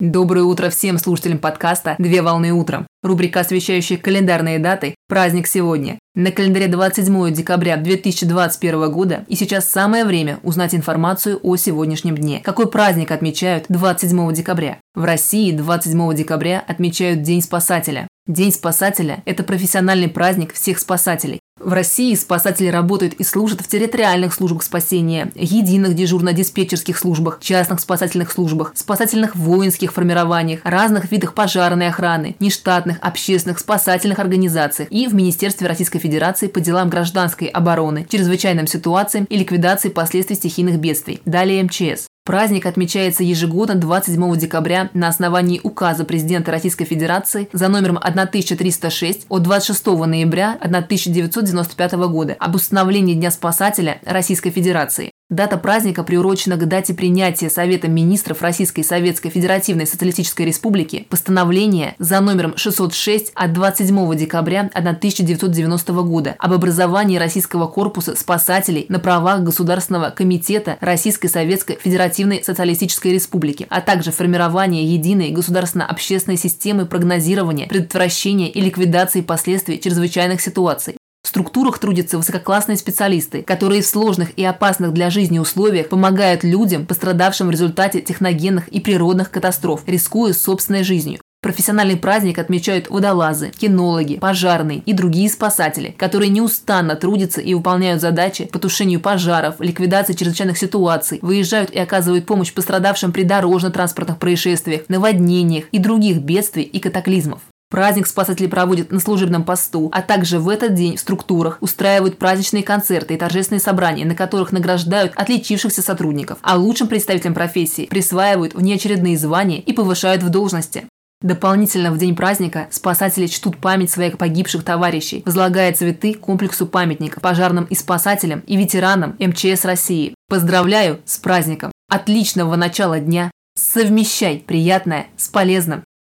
Доброе утро всем слушателям подкаста «Две волны утром». Рубрика, освещающая календарные даты «Праздник сегодня». На календаре 27 декабря 2021 года и сейчас самое время узнать информацию о сегодняшнем дне. Какой праздник отмечают 27 декабря? В России 27 декабря отмечают День спасателя. День спасателя – это профессиональный праздник всех спасателей. В России спасатели работают и служат в территориальных службах спасения, единых дежурно-диспетчерских службах, частных спасательных службах, спасательных воинских формированиях, разных видах пожарной охраны, нештатных общественных спасательных организациях и в Министерстве Российской Федерации по делам гражданской обороны, чрезвычайным ситуациям и ликвидации последствий стихийных бедствий. Далее МЧС. Праздник отмечается ежегодно 27 декабря на основании указа президента Российской Федерации за номером 1306 от 26 ноября 1995 года об установлении Дня спасателя Российской Федерации. Дата праздника приурочена к дате принятия Советом министров Российской Советской Федеративной Социалистической Республики постановления за номером 606 от 27 декабря 1990 года об образовании Российского корпуса спасателей на правах Государственного комитета Российской Советской Федеративной Социалистической Республики, а также формирование единой государственно-общественной системы прогнозирования, предотвращения и ликвидации последствий чрезвычайных ситуаций, в структурах трудятся высококлассные специалисты, которые в сложных и опасных для жизни условиях помогают людям, пострадавшим в результате техногенных и природных катастроф, рискуя собственной жизнью. Профессиональный праздник отмечают водолазы, кинологи, пожарные и другие спасатели, которые неустанно трудятся и выполняют задачи по тушению пожаров, ликвидации чрезвычайных ситуаций, выезжают и оказывают помощь пострадавшим при дорожно-транспортных происшествиях, наводнениях и других бедствий и катаклизмов. Праздник спасатели проводят на служебном посту, а также в этот день в структурах устраивают праздничные концерты и торжественные собрания, на которых награждают отличившихся сотрудников, а лучшим представителям профессии присваивают внеочередные звания и повышают в должности. Дополнительно в день праздника спасатели чтут память своих погибших товарищей, возлагая цветы комплексу памятников пожарным и спасателям и ветеранам МЧС России. Поздравляю с праздником! Отличного начала дня! Совмещай приятное с полезным!